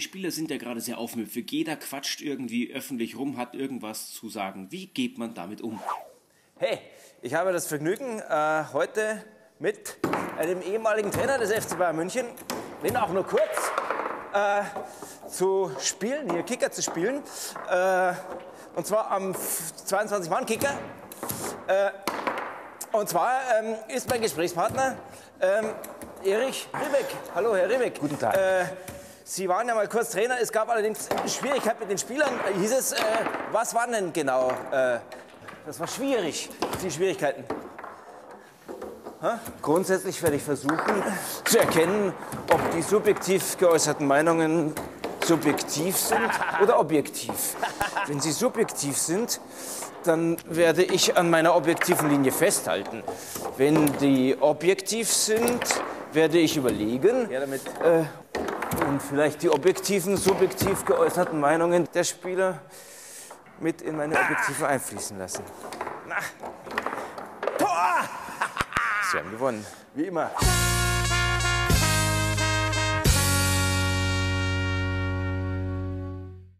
Spieler sind ja gerade sehr aufmüpfig. Jeder quatscht irgendwie öffentlich rum, hat irgendwas zu sagen. Wie geht man damit um? Hey, ich habe das Vergnügen, äh, heute mit einem ehemaligen Trainer des FC Bayern München, wenn auch nur kurz, äh, zu spielen, hier Kicker zu spielen. Äh, und zwar am 22-Mann-Kicker. Äh, und zwar ähm, ist mein Gesprächspartner ähm, Erich Riebeck. Hallo, Herr Riebeck. Guten Tag. Sie waren ja mal kurz Trainer. Es gab allerdings Schwierigkeiten mit den Spielern. Äh, Hieß es, äh, was waren denn genau? Äh, das war schwierig, die Schwierigkeiten. Grundsätzlich werde ich versuchen zu erkennen, ob die subjektiv geäußerten Meinungen subjektiv sind oder objektiv. Wenn sie subjektiv sind, dann werde ich an meiner objektiven Linie festhalten. Wenn die objektiv sind, werde ich überlegen Ja, damit. äh, und vielleicht die objektiven, subjektiv geäußerten Meinungen der Spieler mit in meine objektive einfließen lassen. Tor! Sie haben gewonnen. Wie immer.